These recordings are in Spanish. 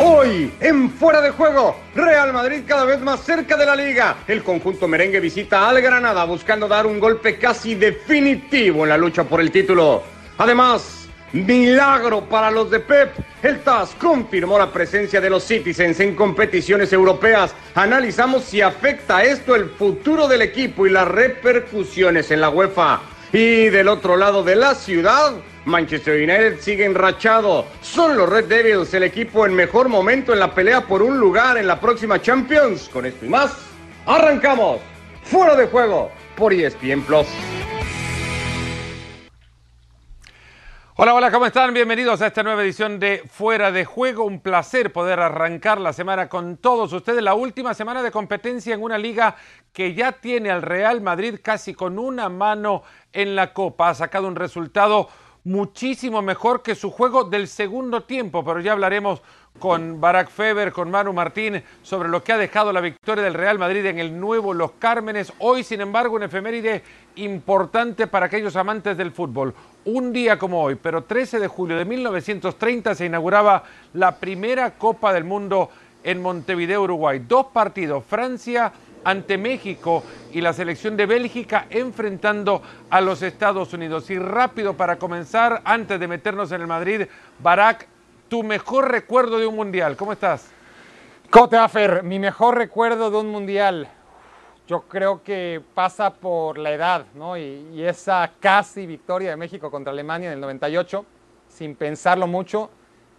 Hoy, en Fuera de Juego, Real Madrid cada vez más cerca de la liga. El conjunto merengue visita al Granada buscando dar un golpe casi definitivo en la lucha por el título. Además, milagro para los de Pep. El TAS confirmó la presencia de los Citizens en competiciones europeas. Analizamos si afecta esto el futuro del equipo y las repercusiones en la UEFA. Y del otro lado de la ciudad, Manchester United sigue enrachado. Son los Red Devils el equipo en mejor momento en la pelea por un lugar en la próxima Champions. Con esto y más, arrancamos. Fuera de juego por ESPN Plus. Hola, hola, ¿cómo están? Bienvenidos a esta nueva edición de Fuera de Juego. Un placer poder arrancar la semana con todos ustedes. La última semana de competencia en una liga que ya tiene al Real Madrid casi con una mano en la copa. Ha sacado un resultado muchísimo mejor que su juego del segundo tiempo, pero ya hablaremos con Barack Feber, con Manu Martín, sobre lo que ha dejado la victoria del Real Madrid en el nuevo Los Cármenes. Hoy, sin embargo, un efeméride importante para aquellos amantes del fútbol. Un día como hoy, pero 13 de julio de 1930 se inauguraba la primera Copa del Mundo en Montevideo, Uruguay. Dos partidos, Francia ante México y la selección de Bélgica enfrentando a los Estados Unidos. Y rápido para comenzar, antes de meternos en el Madrid, Barack, tu mejor recuerdo de un mundial, ¿cómo estás? ¿Cómo te va, Fer? Mi mejor recuerdo de un mundial, yo creo que pasa por la edad, ¿no? Y, y, esa casi victoria de México contra Alemania en el 98, sin pensarlo mucho,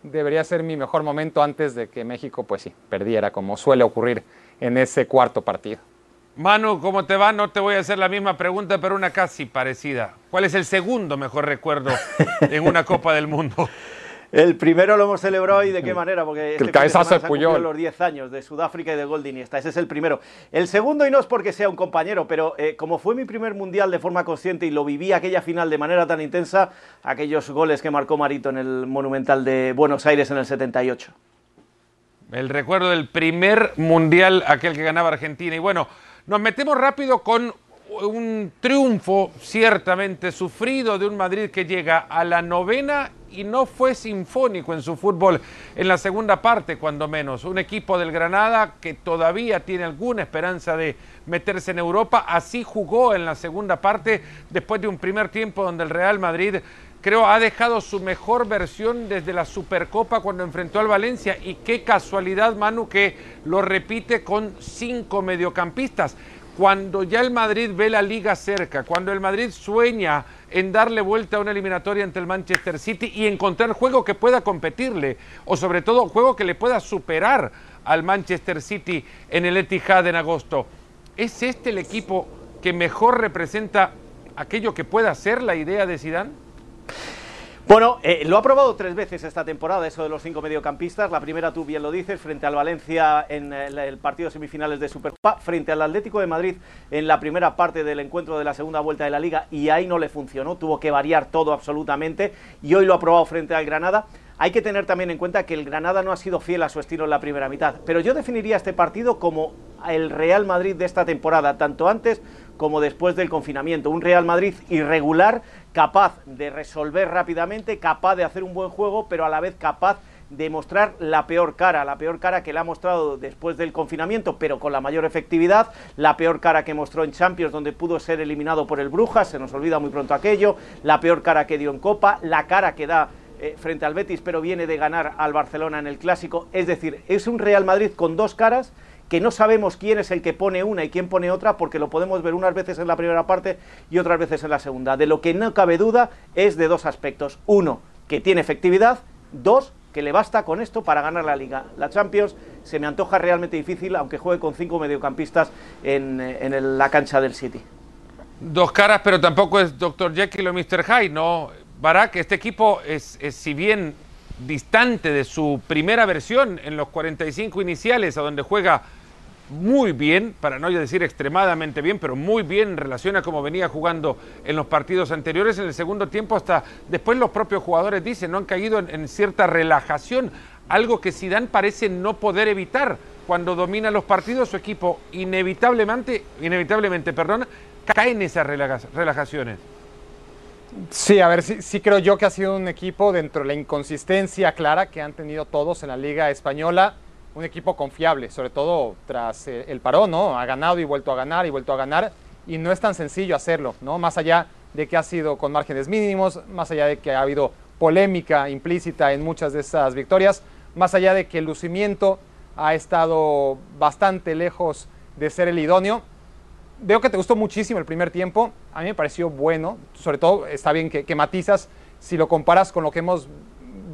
debería ser mi mejor momento antes de que México, pues sí, perdiera, como suele ocurrir en ese cuarto partido. Manu, ¿cómo te va? No te voy a hacer la misma pregunta, pero una casi parecida. ¿Cuál es el segundo mejor recuerdo en una Copa del Mundo? El primero lo hemos celebrado y de qué manera, porque este el cabezazo de Puyol. los 10 años de Sudáfrica y de Gold Iniesta. Ese es el primero. El segundo, y no es porque sea un compañero, pero eh, como fue mi primer mundial de forma consciente y lo viví aquella final de manera tan intensa, aquellos goles que marcó Marito en el Monumental de Buenos Aires en el 78. El recuerdo del primer mundial, aquel que ganaba Argentina. Y bueno, nos metemos rápido con un triunfo ciertamente sufrido de un Madrid que llega a la novena y no fue sinfónico en su fútbol en la segunda parte, cuando menos. Un equipo del Granada que todavía tiene alguna esperanza de meterse en Europa, así jugó en la segunda parte después de un primer tiempo donde el Real Madrid creo ha dejado su mejor versión desde la Supercopa cuando enfrentó al Valencia y qué casualidad Manu que lo repite con cinco mediocampistas cuando ya el Madrid ve la liga cerca, cuando el Madrid sueña en darle vuelta a una eliminatoria ante el Manchester City y encontrar juego que pueda competirle, o sobre todo juego que le pueda superar al Manchester City en el Etihad en agosto. ¿Es este el equipo que mejor representa aquello que pueda ser la idea de Zidane? Bueno, eh, lo ha probado tres veces esta temporada, eso de los cinco mediocampistas. La primera, tú bien lo dices, frente al Valencia en el, el partido semifinales de Supercopa, frente al Atlético de Madrid en la primera parte del encuentro de la segunda vuelta de la Liga, y ahí no le funcionó, tuvo que variar todo absolutamente, y hoy lo ha probado frente al Granada. Hay que tener también en cuenta que el Granada no ha sido fiel a su estilo en la primera mitad, pero yo definiría este partido como el Real Madrid de esta temporada, tanto antes como después del confinamiento. Un Real Madrid irregular, capaz de resolver rápidamente, capaz de hacer un buen juego, pero a la vez capaz de mostrar la peor cara, la peor cara que le ha mostrado después del confinamiento, pero con la mayor efectividad, la peor cara que mostró en Champions, donde pudo ser eliminado por el Brujas, se nos olvida muy pronto aquello, la peor cara que dio en Copa, la cara que da eh, frente al Betis, pero viene de ganar al Barcelona en el Clásico, es decir, es un Real Madrid con dos caras, que no sabemos quién es el que pone una y quién pone otra, porque lo podemos ver unas veces en la primera parte y otras veces en la segunda. De lo que no cabe duda es de dos aspectos. Uno, que tiene efectividad. Dos, que le basta con esto para ganar la liga. La Champions se me antoja realmente difícil, aunque juegue con cinco mediocampistas en, en la cancha del City. Dos caras, pero tampoco es Dr. Jekyll o Mr. Hyde, ¿no? Barak, este equipo es, es si bien distante de su primera versión en los 45 iniciales, a donde juega muy bien, para no decir extremadamente bien, pero muy bien en relación a cómo venía jugando en los partidos anteriores. En el segundo tiempo, hasta después los propios jugadores dicen, no han caído en, cierta relajación, algo que Zidane parece no poder evitar. Cuando domina los partidos, su equipo inevitablemente, inevitablemente, perdón, cae en esas relajaciones. Sí, a ver, sí, sí, creo yo que ha sido un equipo dentro de la inconsistencia clara que han tenido todos en la Liga Española, un equipo confiable, sobre todo tras eh, el parón, ¿no? Ha ganado y vuelto a ganar y vuelto a ganar, y no es tan sencillo hacerlo, ¿no? Más allá de que ha sido con márgenes mínimos, más allá de que ha habido polémica implícita en muchas de esas victorias, más allá de que el lucimiento ha estado bastante lejos de ser el idóneo. Veo que te gustó muchísimo el primer tiempo, a mí me pareció bueno, sobre todo está bien que, que matizas si lo comparas con lo que hemos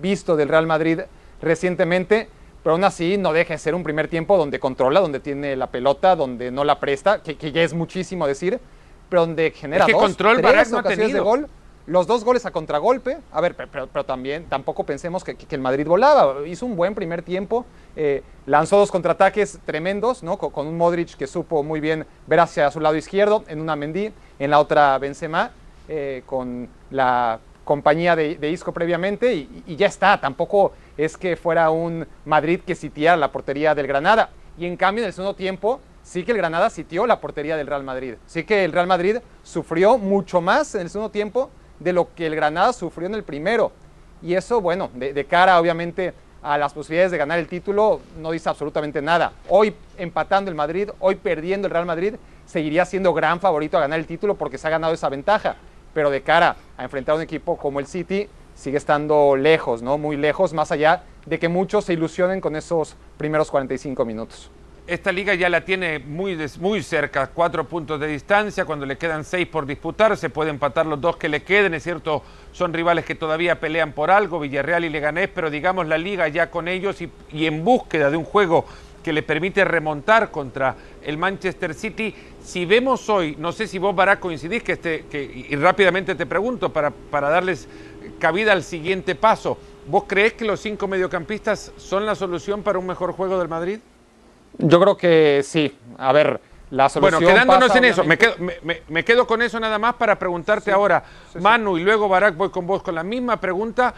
visto del Real Madrid recientemente, pero aún así no deja de ser un primer tiempo donde controla, donde tiene la pelota, donde no la presta, que, que ya es muchísimo decir, pero donde genera Es que dos, control tres no ocasiones de gol. Los dos goles a contragolpe. A ver, pero, pero- pero también tampoco pensemos que, que el Madrid volaba. Hizo un buen primer tiempo. eh, lanzó dos contraataques tremendos, ¿no? Con, con un Modric que supo muy bien ver hacia su lado izquierdo, en una Mendy, en la otra Benzema, eh, con la compañía de, de Isco previamente y, ya está. Tampoco es que fuera un Madrid que sitiara la portería del Granada. Y en cambio, en el segundo tiempo, sí que el Granada sitió la portería del Real Madrid. Sí que el Real Madrid sufrió mucho más en el segundo tiempo de lo que el Granada sufrió en el primero. Y eso, bueno, de cara obviamente a las posibilidades de ganar el título, no dice absolutamente nada. Hoy empatando el Madrid, hoy perdiendo el Real Madrid, seguiría siendo gran favorito a ganar el título porque se ha ganado esa ventaja. Pero de cara a enfrentar a un equipo como el City, sigue estando lejos, ¿no? Muy lejos, más allá de que muchos se ilusionen con esos primeros 45 minutos. Esta liga ya la tiene muy, muy cerca, cuatro puntos de distancia, cuando le quedan seis por disputar, se puede empatar los dos que le queden, es cierto, son rivales que todavía pelean por algo, Villarreal y Leganés, pero digamos la liga ya con ellos y en búsqueda de un juego que le permite remontar contra el Manchester City. Si vemos hoy, no sé si vos, Barak, coincidís, que este, que, y rápidamente te pregunto para, para darles cabida al siguiente paso, ¿vos creés que los cinco mediocampistas son la solución para un mejor juego del Madrid? Yo creo que sí. A ver, la Bueno, solución. quedándonos pasa, en eso, me quedo, me- me- me quedo con eso nada más para preguntarte ahora, Manu, y luego Barak, voy con vos con la misma pregunta.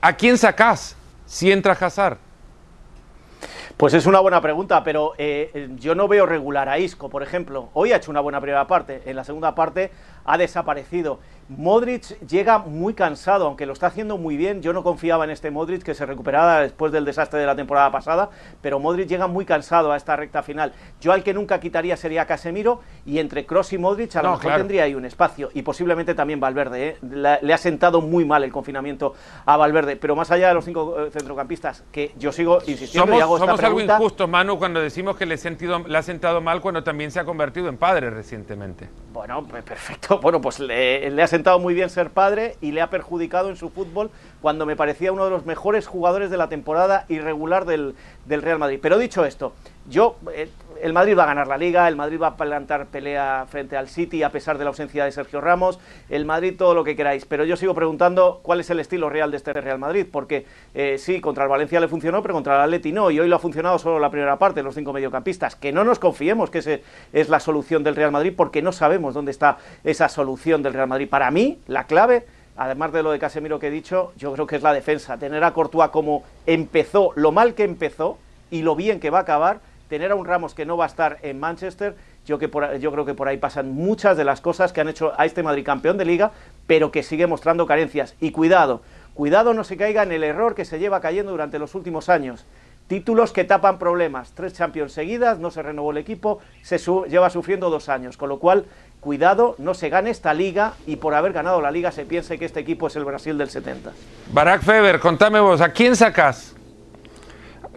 ¿A quién sacás si entra Hazard? Pues es una buena pregunta, pero eh, eh, yo no veo regular a Isco, por ejemplo. Hoy ha hecho una buena primera parte, en la segunda parte ha desaparecido. Modric llega muy cansado, aunque lo está haciendo muy bien. Yo no confiaba en este Modric que se recuperara después del desastre de la temporada pasada, pero Modric llega muy cansado a esta recta final. Yo al que nunca quitaría sería Casemiro y entre Cross y Modric a lo No, mejor claro. tendría ahí un espacio y posiblemente también Valverde. ¿eh? La- le ha sentado muy mal el confinamiento a Valverde, pero más allá de los cinco eh, centrocampistas, que yo sigo insistiendo y Somos, hago esta somos algo pregunta. injustos, Manu, cuando decimos que le, sentido- le ha sentado mal cuando también se ha convertido en padre recientemente. Bueno, pe- Bueno, pues le, le ha sentado muy bien ser padre y le ha perjudicado en su fútbol cuando me parecía uno de los mejores jugadores de la temporada irregular del, del Real Madrid. Pero dicho esto, yo, eh, el Madrid va a ganar la liga, el Madrid va a plantar pelea frente al City a pesar de la ausencia de Sergio Ramos, el Madrid todo lo que queráis. Pero yo sigo preguntando cuál es el estilo real de este Real Madrid, porque eh, sí, contra el Valencia le funcionó, pero contra el Atleti no, y hoy lo ha funcionado solo la primera parte, los cinco mediocampistas. Que no nos confiemos que ese es la solución del Real Madrid, porque no sabemos dónde está esa solución del Real Madrid. Para mí, la clave, además de lo de Casemiro que he dicho, yo creo que es la defensa. Tener a Courtois como empezó, lo mal que empezó y lo bien que va a acabar, tener a un Ramos que no va a estar en Manchester, yo, que por- yo creo que por ahí pasan muchas de las cosas que han hecho a este Madrid campeón de liga, pero que sigue mostrando carencias. Y cuidado, cuidado no se caiga en el error que se lleva cayendo durante los últimos años. Títulos que tapan problemas. Tres Champions seguidas, no se renovó el equipo, se lleva sufriendo dos años. Con lo cual, cuidado, no se gane esta liga y por haber ganado la liga se piense que este equipo es el Brasil del 70. Barak Feber, contame vos, ¿a quién sacás?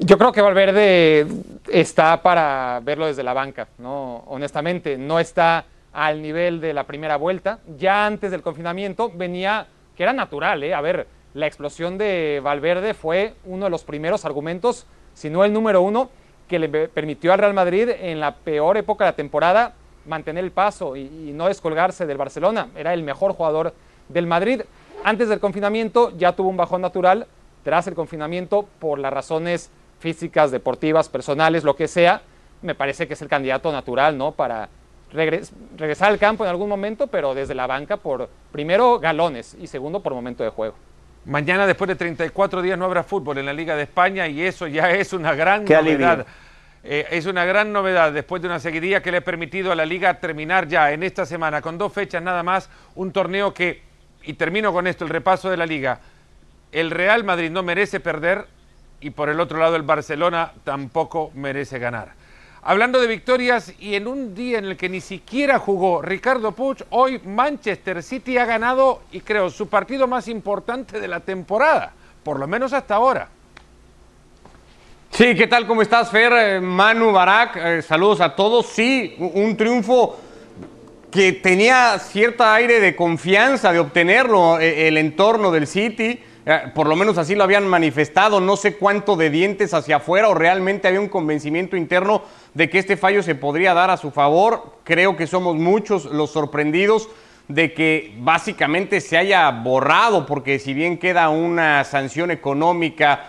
Yo creo que Valverde está para verlo desde la banca, ¿no? Honestamente, no está al nivel de la primera vuelta. Ya antes del confinamiento venía, que era natural, ¿eh? A ver, la explosión de Valverde fue uno de los primeros argumentos, si no el número uno, que le pe- permitió al Real Madrid en la peor época de la temporada mantener el paso y, y no descolgarse del Barcelona. Era el mejor jugador del Madrid. Antes del confinamiento ya tuvo un bajón natural, tras el confinamiento, por las razones físicas, deportivas, personales, lo que sea, me parece que es el candidato natural, ¿no? Para regres- regresar al campo en algún momento, pero desde la banca por, primero, galones y segundo, por momento de juego. Mañana, después de 34 días, no habrá fútbol en la Liga de España y eso ya es una gran Qué novedad. eh, es una gran novedad después de una seguidilla que le ha permitido a la liga terminar ya en esta semana con dos fechas nada más, un torneo que, y termino con esto, el repaso de la liga, el Real Madrid no merece perder y por el otro lado el Barcelona tampoco merece ganar. Hablando de victorias y en un día en el que ni siquiera jugó Ricardo Puig, hoy Manchester City ha ganado y creo su partido más importante de la temporada, por lo menos hasta ahora. Sí, ¿qué tal? ¿Cómo estás, Fer? Eh, Manu, Barak, eh, saludos a todos. Sí, un triunfo que tenía cierta aire de confianza de obtenerlo eh, el entorno del City. Por lo menos así lo habían manifestado. No sé cuánto de dientes hacia afuera o realmente había un convencimiento interno de que este fallo se podría dar a su favor. Creo que somos muchos los sorprendidos de que básicamente se haya borrado, porque si bien queda una sanción económica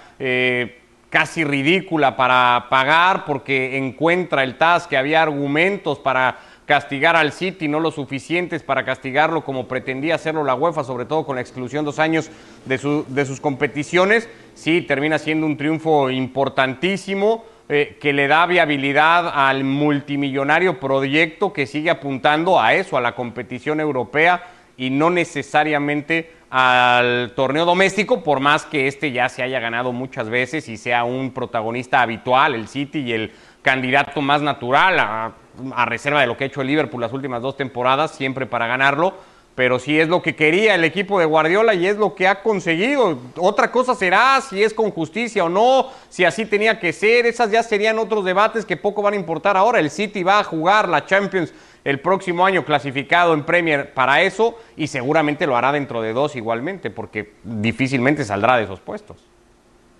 casi ridícula para pagar porque encuentra el TAS que había argumentos para castigar al City, no lo suficientes para castigarlo como pretendía hacerlo la UEFA, sobre todo con la exclusión dos años de, de sus competiciones. Sí, termina siendo un triunfo importantísimo eh, que le da viabilidad al multimillonario proyecto que sigue apuntando a eso, a la competición europea y no necesariamente al torneo doméstico, por más que este ya se haya ganado muchas veces y sea un protagonista habitual, el City y el candidato más natural, a, reserva de lo que ha hecho el Liverpool las últimas dos temporadas, siempre para ganarlo, pero sí es lo que quería el equipo de Guardiola y es lo que ha conseguido. Otra cosa será si es con justicia o no, si así tenía que ser, esas ya serían otros debates que poco van a importar ahora. El City va a jugar la Champions el próximo año clasificado en Premier para eso y seguramente lo hará dentro de dos igualmente, porque difícilmente saldrá de esos puestos.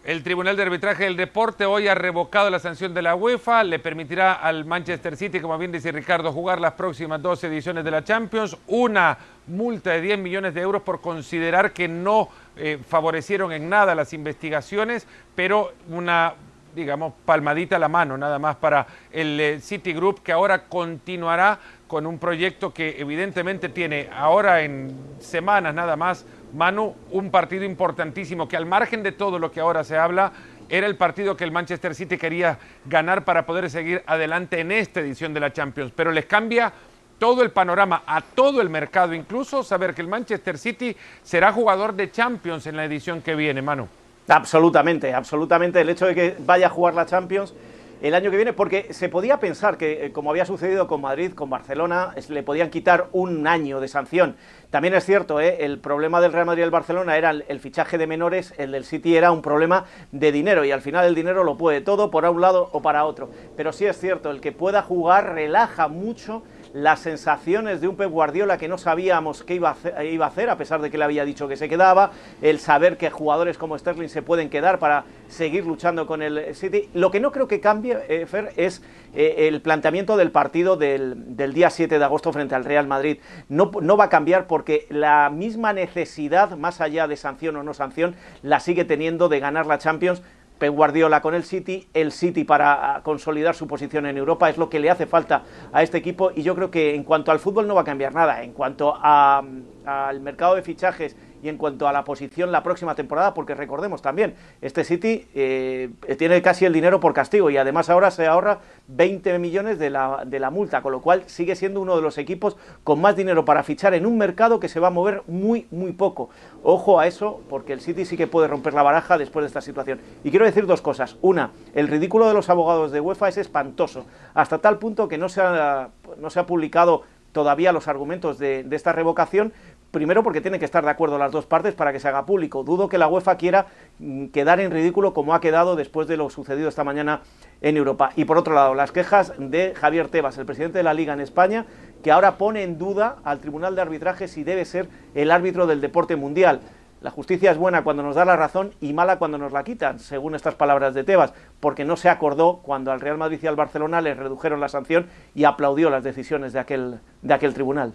El Tribunal de Arbitraje del Deporte hoy ha revocado la sanción de la UEFA, le permitirá al Manchester City, como bien dice Ricardo, jugar las próximas dos ediciones de la Champions, una multa de 10 millones de euros por considerar que no eh, favorecieron en nada las investigaciones, pero una digamos, palmadita a la mano nada más para el eh, City Group que ahora continuará con un proyecto que evidentemente tiene ahora en semanas nada más, Manu, un partido importantísimo que al margen de todo lo que ahora se habla, era el partido que el Manchester City quería ganar para poder seguir adelante en esta edición de la Champions, pero les cambia todo el panorama a todo el mercado, incluso saber que el Manchester City será jugador de Champions en la edición que viene, Manu. Absolutamente, absolutamente. El hecho de que vaya a jugar la Champions el año que viene, porque se podía pensar que, eh, como había sucedido con Madrid, con Barcelona, le podían quitar un año de sanción. También es cierto, ¿eh? el problema del Real Madrid y el Barcelona era el, fichaje de menores, el del City era un problema de dinero, y al final el dinero lo puede todo, por un lado o para otro. Pero sí es cierto, el que pueda jugar relaja mucho las sensaciones de un Pep Guardiola que no sabíamos qué iba a, hacer, a pesar de que le había dicho que se quedaba, el saber que jugadores como Sterling se pueden quedar para seguir luchando con el City. Lo que no creo que cambie, eh, Fer, es eh, el planteamiento del partido del, día 7 de agosto frente al Real Madrid. No, no va a cambiar porque la misma necesidad, más allá de sanción o no sanción, la sigue teniendo de ganar la Champions Pep Guardiola con el City, el City para consolidar su posición en Europa es lo que le hace falta a este equipo. Y yo creo que en cuanto al fútbol no va a cambiar nada, en cuanto al mercado de fichajes y en cuanto a la posición la próxima temporada, porque recordemos también, este City eh, tiene casi el dinero por castigo y además ahora se ahorra 20 millones de la, de la multa, con lo cual sigue siendo uno de los equipos con más dinero para fichar en un mercado que se va a mover muy, muy poco. Ojo a eso, porque el City sí que puede romper la baraja después de esta situación. Y quiero decir dos cosas. Una, el ridículo de los abogados de UEFA es espantoso, hasta tal punto que no se ha, no se ha publicado todavía los argumentos de, de, esta revocación, Primero porque tienen que estar de acuerdo las dos partes para que se haga público. Dudo que la UEFA quiera mm, quedar en ridículo como ha quedado después de lo sucedido esta mañana en Europa. Y por otro lado, las quejas de Javier Tebas, el presidente de la Liga en España, que ahora pone en duda al Tribunal de Arbitraje si debe ser el árbitro del deporte mundial. La justicia es buena cuando nos da la razón y mala cuando nos la quitan, según estas palabras de Tebas, porque no se acordó cuando al Real Madrid y al Barcelona les redujeron la sanción y aplaudió las decisiones de aquel, de aquel tribunal.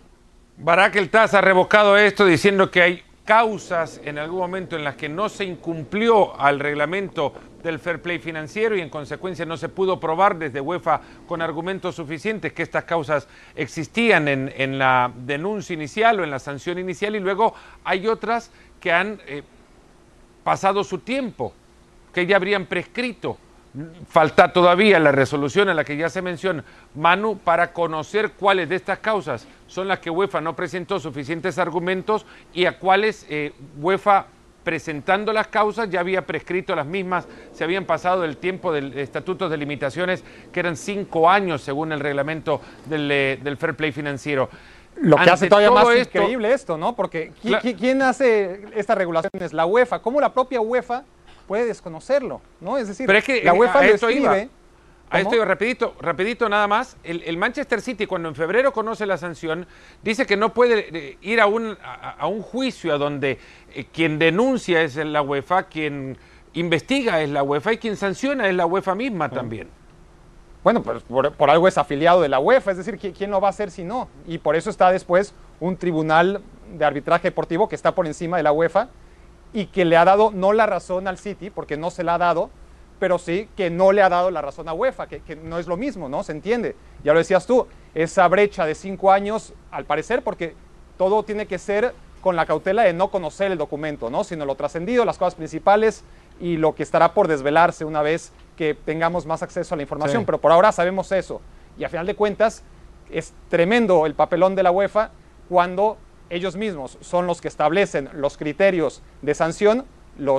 Barak El Taz ha revocado esto diciendo que hay causas en algún momento en las que no se incumplió al reglamento del fair play financiero y en consecuencia no se pudo probar desde UEFA con argumentos suficientes que estas causas existían en, la denuncia inicial o en la sanción inicial y luego hay otras que han eh, pasado su tiempo, que ya habrían prescrito Falta todavía la resolución a la que ya se menciona, Manu, para conocer cuáles de estas causas son las que UEFA no presentó suficientes argumentos y a cuáles eh, UEFA presentando las causas ya había prescrito las mismas, se habían pasado el tiempo del estatuto de limitaciones, que eran cinco años según el reglamento del, eh, del fair play financiero. Lo que hace todavía más increíble esto, ¿no? Porque ¿quién hace estas regulaciones? La UEFA. ¿Cómo la propia UEFA puede desconocerlo? ¿no? Es decir, la UEFA lo escribe. A esto rapidito, rapidito nada más. El, Manchester City, cuando en febrero conoce la sanción, dice que no puede eh, ir a un, a, un juicio a donde eh, quien denuncia es la UEFA, quien investiga es la UEFA y quien sanciona es la UEFA misma también. Bueno, pues por, algo es afiliado de la UEFA, es decir, ¿quién lo va a hacer si no? Y por eso está después un tribunal de arbitraje deportivo que está por encima de la UEFA y que le ha dado no la razón al City, porque no se la ha dado, pero sí que no le ha dado la razón a UEFA, que, no es lo mismo, ¿no? Se entiende. Ya lo decías tú, esa brecha de cinco años, al parecer, porque todo tiene que ser con la cautela de no conocer el documento, ¿no? Sino lo trascendido, las cosas principales y lo que estará por desvelarse una vez que tengamos más acceso a la información. Pero por ahora sabemos eso. Y a final de cuentas, es tremendo el papelón de la UEFA cuando ellos mismos son los que establecen los criterios de sanción,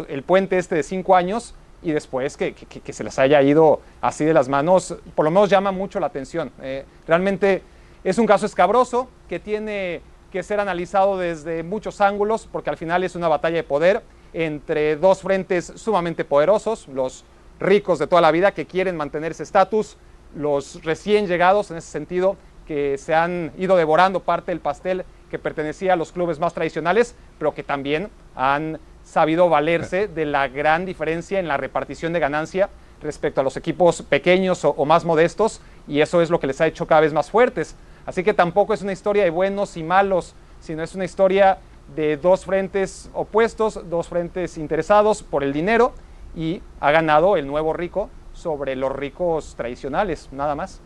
el puente este de cinco años, y después que, se les haya ido así de las manos, por lo menos llama mucho la atención. Eh, realmente es un caso escabroso que tiene que ser analizado desde muchos ángulos, porque al final es una batalla de poder entre dos frentes sumamente poderosos, los ricos de toda la vida que quieren mantener ese estatus, los recién llegados en ese sentido que se han ido devorando parte del pastel que pertenecía a los clubes más tradicionales, pero que también han sabido valerse de la gran diferencia en la repartición de ganancia respecto a los equipos pequeños o, más modestos, y eso es lo que les ha hecho cada vez más fuertes. Así que tampoco es una historia de buenos y malos, sino es una historia de dos frentes opuestos, dos frentes interesados por el dinero, y ha ganado el nuevo rico sobre los ricos tradicionales, nada más.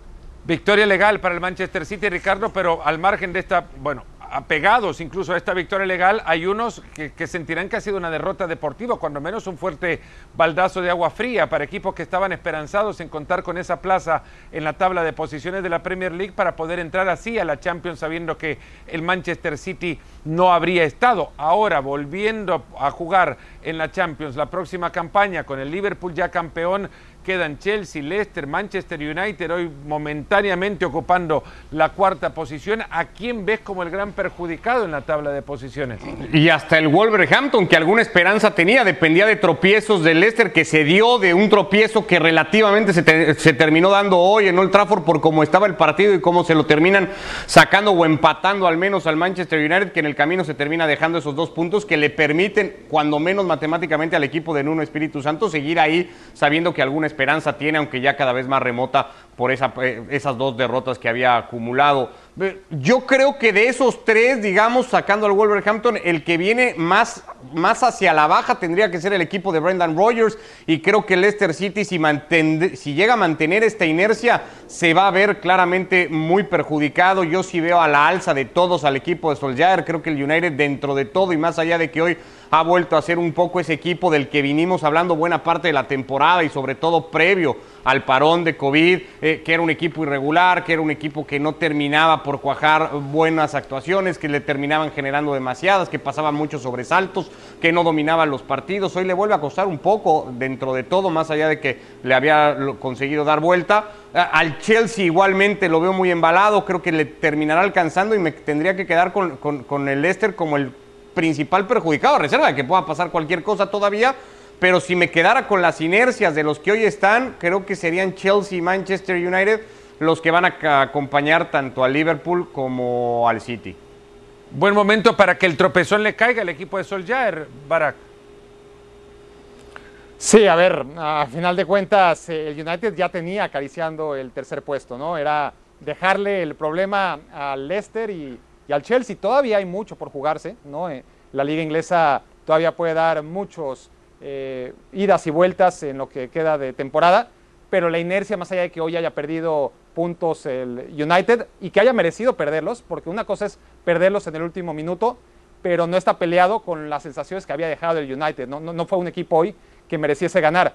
Victoria legal para el Manchester City, Ricardo, pero al margen de esta, bueno, apegados incluso a esta victoria legal, hay unos que, sentirán que ha sido una derrota deportiva, cuando menos un fuerte baldazo de agua fría para equipos que estaban esperanzados en contar con esa plaza en la tabla de posiciones de la Premier League para poder entrar así a la Champions sabiendo que el Manchester City no habría estado. Ahora, volviendo a jugar en la Champions la próxima campaña con el Liverpool ya campeón, quedan Chelsea, Leicester, Manchester United, hoy momentáneamente ocupando la cuarta posición. ¿A quién ves como el gran perjudicado en la tabla de posiciones? Y hasta el Wolverhampton, que alguna esperanza tenía, dependía de tropiezos de Leicester, que se dio de un tropiezo que relativamente se, se terminó dando hoy en Old Trafford por cómo estaba el partido y cómo se lo terminan sacando o empatando al menos al Manchester United, que en el camino se termina dejando esos dos puntos que le permiten, cuando menos matemáticamente, al equipo de Nuno Espíritu Santo seguir ahí sabiendo que alguna esperanza tiene, aunque ya cada vez más remota por eh, esas dos derrotas que había acumulado. Yo creo que de esos tres, digamos, sacando al Wolverhampton, el que viene más, más hacia la baja tendría que ser el equipo de Brendan Rodgers y creo que Leicester City, si, si llega a mantener esta inercia, se va a ver claramente muy perjudicado. Yo sí veo a la alza de todos al equipo de Solskjaer, creo que el United dentro de todo y más allá de que hoy ha vuelto a ser un poco ese equipo del que vinimos hablando buena parte de la temporada y sobre todo previo al parón de COVID, eh, que era un equipo irregular, que era un equipo que no terminaba por cuajar buenas actuaciones, que le terminaban generando demasiadas, que pasaban muchos sobresaltos, que no dominaban los partidos. Hoy le vuelve a costar un poco dentro de todo, más allá de que le había conseguido dar vuelta. Al Chelsea igualmente lo veo muy embalado, creo que le terminará alcanzando y me tendría que quedar con, con el Leicester como el principal perjudicado, a reserva de que pueda pasar cualquier cosa todavía pero si me quedara con las inercias de los que hoy están, creo que serían Chelsea y Manchester United los que van a acompañar tanto al Liverpool como al City. Buen momento para que el tropezón le caiga al equipo de Solskjaer, Barak. Sí, a ver, a final de cuentas, el United ya tenía acariciando el tercer puesto, ¿no? Era dejarle el problema al Leicester y, al Chelsea. Todavía hay mucho por jugarse, ¿no? Eh, la liga inglesa todavía puede dar muchos eh, idas y vueltas en lo que queda de temporada, pero la inercia, más allá de que hoy haya perdido puntos el United y que haya merecido perderlos, porque una cosa es perderlos en el último minuto, pero no está peleado con las sensaciones que había dejado el United. No, no, fue un equipo hoy que mereciese ganar.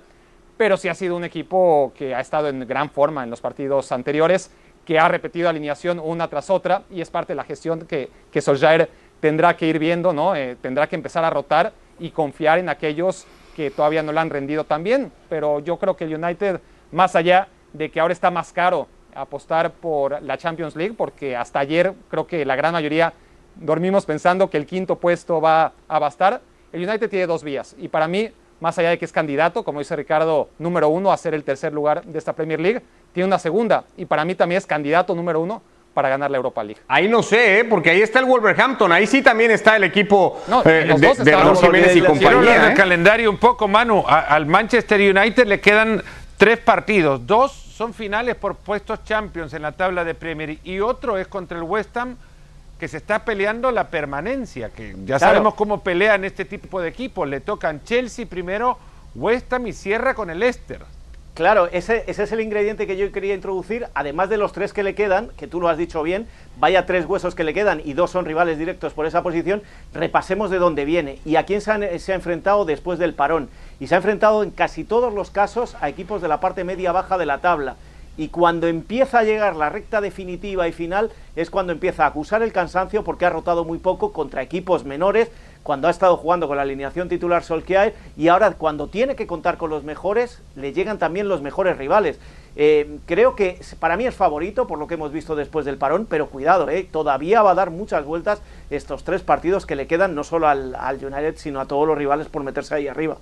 pero sí ha sido un equipo que ha estado en gran forma en los partidos anteriores, que ha repetido alineación una tras otra y es parte de la gestión que, que Solskjaer tendrá que ir viendo, ¿no? Eh, tendrá que empezar a rotar y confiar en aquellos que todavía no le han rendido tan bien. Pero yo creo que el United, más allá de que ahora está más caro apostar por la Champions League, porque hasta ayer creo que la gran mayoría dormimos pensando que el quinto puesto va a bastar, el United tiene dos vías. Y para mí, más allá de que es candidato, como dice Ricardo, número uno a ser el tercer lugar de esta Premier League, tiene una segunda. Y para mí también es candidato número uno para ganar la Europa League. Ahí no sé, ¿eh? porque ahí está el Wolverhampton, ahí sí también está el equipo No, eh, los de, dos de Raúl los Jiménez y compañía. ¿eh? calendario un poco, Manu. A- al Manchester United le quedan tres partidos. Dos son finales por puestos Champions en la tabla de Premier y otro es contra el West Ham que se está peleando la permanencia, que ya Claro. sabemos cómo pelean este tipo de equipos. Le tocan Chelsea primero, West Ham y cierra con el Leicester. Claro, ese, ese es el ingrediente que yo quería introducir, además de los tres que le quedan, que tú lo has dicho bien, vaya tres huesos que le quedan y dos son rivales directos por esa posición, repasemos de dónde viene y a quién se, han- se ha enfrentado después del parón. Y se ha enfrentado en casi todos los casos a equipos de la parte media-baja de la tabla. Y cuando empieza a llegar la recta definitiva y final es cuando empieza a acusar el cansancio porque ha rotado muy poco contra equipos menores, cuando ha estado jugando con la alineación titular Solskjaer y ahora cuando tiene que contar con los mejores, le llegan también los mejores rivales. Eh, creo que para mí es favorito por lo que hemos visto después del parón, pero cuidado, eh, todavía va a dar muchas vueltas estos tres partidos que le quedan no solo al United, sino a todos los rivales por meterse ahí arriba.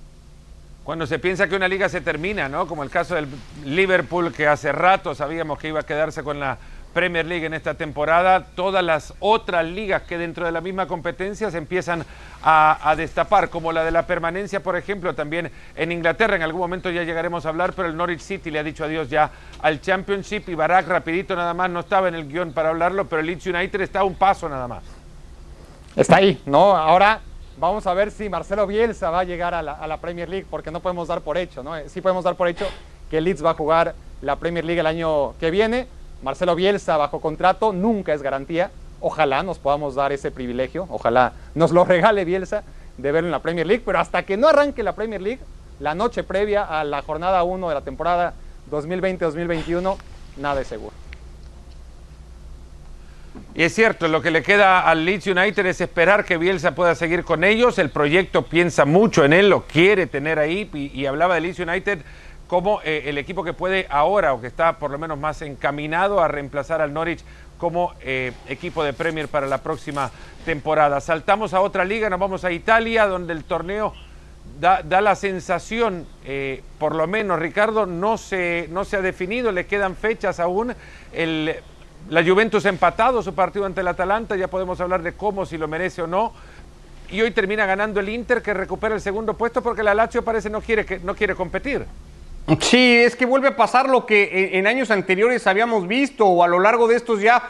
Cuando se piensa que una liga se termina, ¿no? Como el caso del Liverpool, que hace rato sabíamos que iba a quedarse con la Premier League en esta temporada, todas las otras ligas que dentro de la misma competencia se empiezan a, destapar, como la de la permanencia, por ejemplo, también en Inglaterra, en algún momento ya llegaremos a hablar, pero el Norwich City le ha dicho adiós ya al Championship y Barak rapidito nada más, no estaba en el guion para hablarlo, pero el Leeds United está a un paso nada más. Está ahí, ¿no? Ahora vamos a ver si Marcelo Bielsa va a llegar a la, Premier League, porque no podemos dar por hecho, ¿no? Eh, Sí podemos dar por hecho que Leeds va a jugar la Premier League el año que viene. Marcelo Bielsa bajo contrato nunca es garantía. Ojalá nos podamos dar ese privilegio, ojalá nos lo regale Bielsa de verlo en la Premier League, pero hasta que no arranque la Premier League, la noche previa a la jornada 1 de la temporada 2020-2021, nada es seguro. Y es cierto, lo que le queda al Leeds United es esperar que Bielsa pueda seguir con ellos. El proyecto piensa mucho en él, lo quiere tener ahí. Y, y hablaba de Leeds United como eh, el equipo que puede ahora, o que está por lo menos más encaminado a reemplazar al Norwich como eh, equipo de Premier para la próxima temporada. Saltamos a otra liga, nos vamos a Italia, donde el torneo da, la sensación, eh, por lo menos Ricardo, no se, no se ha definido, le quedan fechas aún. El, la Juventus ha empatado su partido ante el Atalanta, ya podemos hablar de cómo, si lo merece o no. Y hoy termina ganando el Inter, que recupera el segundo puesto porque la Lazio parece no quiere, que, no quiere competir. Sí, es que vuelve a pasar lo que en, en años anteriores habíamos visto, o a lo largo de estos ya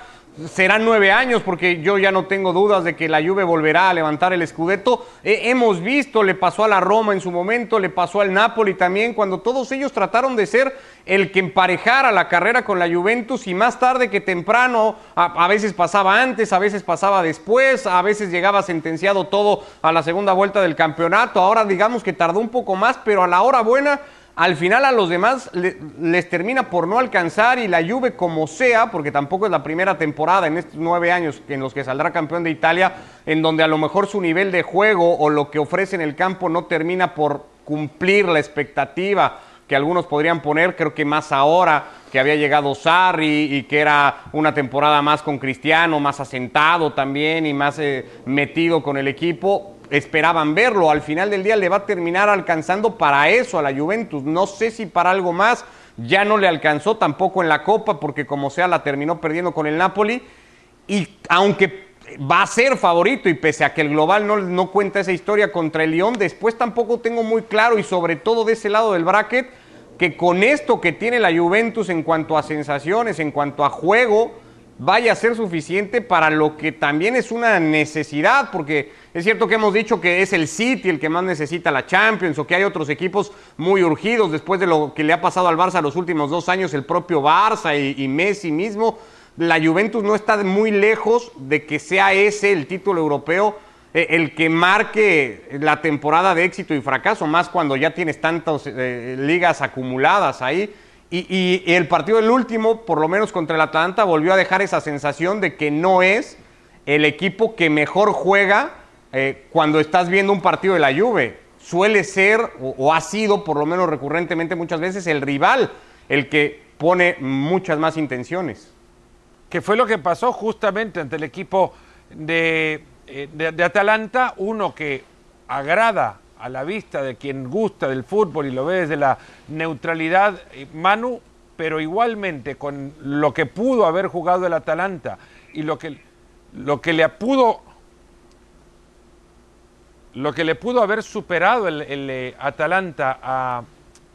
serán nueve años, porque yo ya no tengo dudas de que la Juve volverá a levantar el Scudetto. Eh, hemos visto, le pasó a la Roma en su momento, le pasó al Napoli también, cuando todos ellos trataron de ser el que emparejara la carrera con la Juventus y más tarde que temprano, a, a veces pasaba antes, a veces pasaba después, a veces llegaba sentenciado todo a la segunda vuelta del campeonato. Ahora digamos que tardó un poco más, pero a la hora buena al final a los demás le- les termina por no alcanzar y la Juve como sea, porque tampoco es la primera temporada en estos nueve años en los que saldrá campeón de Italia, en donde a lo mejor su nivel de juego o lo que ofrece en el campo no termina por cumplir la expectativa que algunos podrían poner, creo que más ahora que había llegado Sarri y que era una temporada más con Cristiano, más asentado también y más eh, metido con el equipo, esperaban verlo. Al final del día le va a terminar alcanzando para eso a la Juventus. No sé si para algo más. Ya no le alcanzó tampoco en la Copa porque como sea la terminó perdiendo con el Napoli. Y aunque va a ser favorito y pese a que el global no, no cuenta esa historia contra el Lyon, después tampoco tengo muy claro y sobre todo de ese lado del bracket que con esto que tiene la Juventus en cuanto a sensaciones, en cuanto a juego, vaya a ser suficiente para lo que también es una necesidad, porque es cierto que hemos dicho que es el City el que más necesita la Champions o que hay otros equipos muy urgidos después de lo que le ha pasado al Barça los últimos dos años, el propio Barça y, Messi mismo. La Juventus no está muy lejos de que sea ese el título europeo eh, el que marque la temporada de éxito y fracaso, más cuando ya tienes tantas eh, ligas acumuladas ahí. Y, el partido del último, por lo menos contra el Atlanta, volvió a dejar esa sensación de que no es el equipo que mejor juega eh, cuando estás viendo un partido de la Juve. Suele ser, o, o ha sido por lo menos recurrentemente muchas veces, el rival el que pone muchas más intenciones. Que fue lo que pasó justamente ante el equipo de eh, de, de, Atalanta, uno que agrada a la vista de quien gusta del fútbol y lo ve desde la neutralidad, eh, Manu, pero igualmente con lo que pudo haber jugado el Atalanta y lo que, lo que le pudo lo que le pudo haber superado el, el eh, Atalanta a,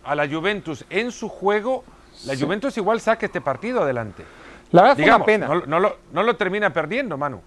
a, la Juventus en su juego, la sí. Juventus igual saca este partido adelante. La verdad Digamos, fue una pena. No, no, lo, no lo termina perdiendo, Manu.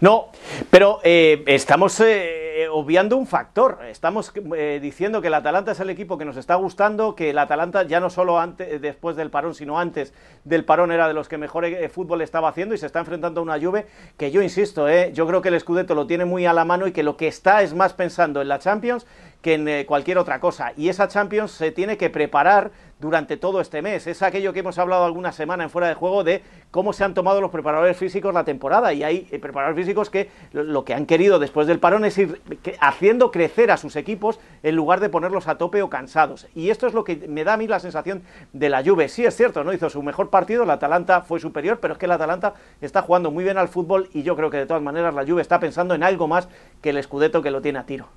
No, pero eh, estamos eh, obviando un factor. Estamos eh, diciendo que el Atalanta es el equipo que nos está gustando, que el Atalanta ya no solo antes, después del parón, sino antes del parón era de los que mejor eh, fútbol estaba haciendo y se está enfrentando a una Juve que yo insisto, eh, yo creo que el Scudetto lo tiene muy a la mano y que lo que está es más pensando en la Champions que en eh, cualquier otra cosa. Y esa Champions se tiene que preparar durante todo este mes. Es aquello que hemos hablado alguna semana en fuera de juego de cómo se han tomado los preparadores físicos la temporada. Y hay eh, preparadores físicos que lo que han querido después del parón es ir haciendo crecer a sus equipos en lugar de ponerlos a tope o cansados. Y esto es lo que me da a mí la sensación de la Juve. Sí es cierto, no hizo su mejor partido, el Atalanta fue superior, pero es que el Atalanta está jugando muy bien al fútbol y yo creo que de todas maneras la Juve está pensando en algo más que el Scudetto que lo tiene a tiro.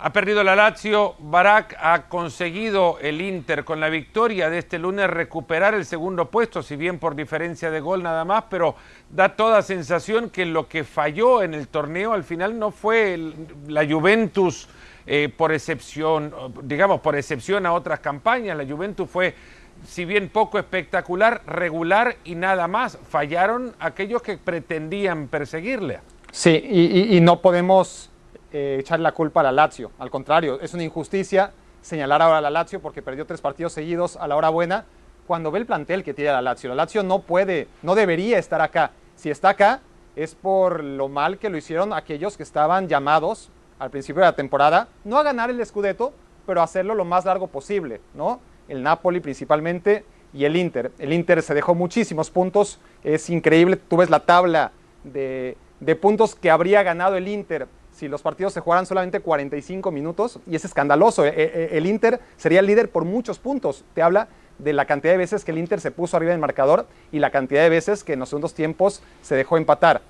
Ha perdido la Lazio, Barak ha conseguido el Inter con la victoria de este lunes recuperar el segundo puesto, si bien por diferencia de gol nada más, pero da toda sensación que lo que falló en el torneo al final no fue la Juventus eh, por excepción, digamos, por excepción a otras campañas, la Juventus fue si bien poco espectacular, regular y nada más. Fallaron aquellos que pretendían perseguirle. Sí, y no podemos eh, echar la culpa a la Lazio. Al contrario, es una injusticia señalar ahora a la Lazio porque perdió tres partidos seguidos a la hora buena cuando ve el plantel que tiene la Lazio. La Lazio no puede, no debería estar acá. Si está acá es por lo mal que lo hicieron aquellos que estaban llamados al principio de la temporada, no a ganar el Scudetto, pero a hacerlo lo más largo posible, ¿no? El Napoli principalmente y el Inter. El Inter se dejó muchísimos puntos, es increíble, tú ves la tabla de, de puntos que habría ganado el Inter si los partidos se jugaran solamente 45 minutos, y es escandaloso. El Inter sería el líder por muchos puntos. Te habla de la cantidad de veces que el Inter se puso arriba del marcador y la cantidad de veces que en los segundos tiempos se dejó empatar.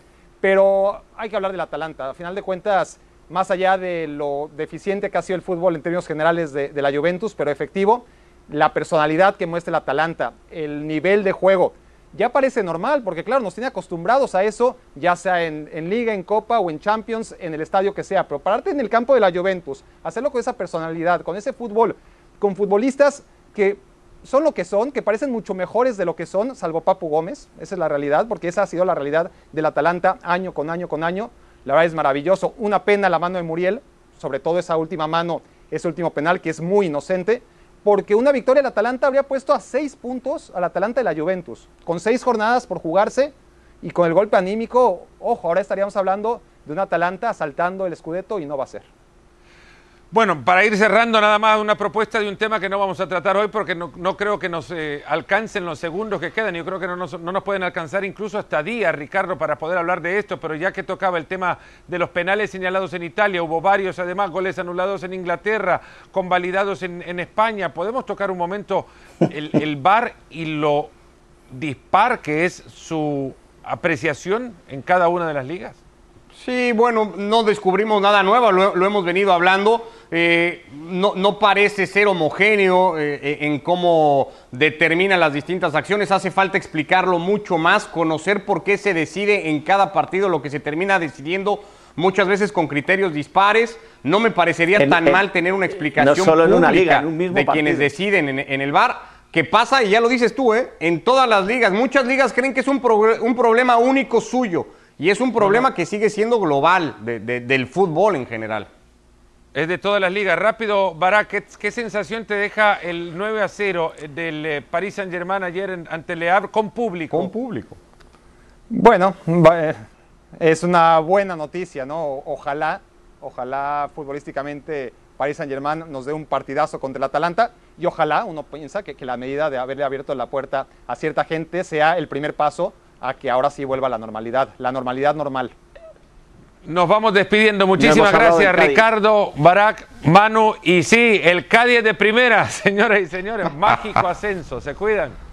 Pero hay que hablar del Atalanta. A final de cuentas, más allá de lo deficiente que ha sido el fútbol en términos generales de, de la Juventus, pero efectivo, la personalidad que muestra el Atalanta, el nivel de juego, ya parece normal, porque claro, nos tiene acostumbrados a eso, ya sea en, Liga, en Copa o en Champions, en el estadio que sea, pero pararte en el campo de la Juventus, hacerlo con esa personalidad, con ese fútbol, con futbolistas que son lo que son, que parecen mucho mejores de lo que son, salvo Papu Gómez, esa es la realidad, porque esa ha sido la realidad del Atalanta año con año con año, la verdad es maravilloso, una pena la mano de Muriel, sobre todo esa última mano, ese último penal que es muy inocente, porque una victoria del Atalanta habría puesto a seis puntos al Atalanta de la Juventus, con seis jornadas por jugarse y con el golpe anímico, ojo, ahora estaríamos hablando de un Atalanta asaltando el Scudetto y no va a ser. Bueno, para ir cerrando nada más una propuesta de un tema que no vamos a tratar hoy porque no, no creo que nos eh, alcancen los segundos que quedan. Yo creo que no nos, no nos, pueden alcanzar incluso hasta días, Ricardo, para poder hablar de esto. Pero ya que tocaba el tema de los penales señalados en Italia, hubo varios además goles anulados en Inglaterra, convalidados en, en España. ¿Podemos tocar un momento el, el VAR y lo dispar que es su apreciación en cada una de las ligas? Sí, bueno, no descubrimos nada nuevo, lo, lo hemos venido hablando. Eh, no, no, parece ser homogéneo eh, en cómo determina las distintas acciones. Hace falta explicarlo mucho más, conocer por qué se decide en cada partido lo que se termina decidiendo muchas veces con criterios dispares. No me parecería En- tan en- mal tener una explicación no solo en una liga, en un mismo de quienes deciden en, en el bar. Que pasa, y ya lo dices tú, ¿eh? en todas las ligas. Muchas ligas creen que es un, un problema único suyo. Y es un problema que sigue siendo global de- de- del fútbol en general. Es de todas las ligas. Rápido, Barak, ¿qué, qué sensación te deja el 9 a 0 del eh, Paris Saint-Germain ayer en- ante Le Havre con público? Con público. Bueno, eh, Es una buena noticia, ¿no? Ojalá, ojalá futbolísticamente Paris Saint Germain nos dé un partidazo contra el Atalanta y ojalá uno piensa que, que la medida de haberle abierto la puerta a cierta gente sea el primer paso a que ahora sí vuelva la normalidad, la normalidad normal. Nos vamos despidiendo. Muchísimas gracias, Ricardo, Barak, Manu. Y sí, el Cádiz de primera, señoras y señores. Mágico ascenso. Se cuidan.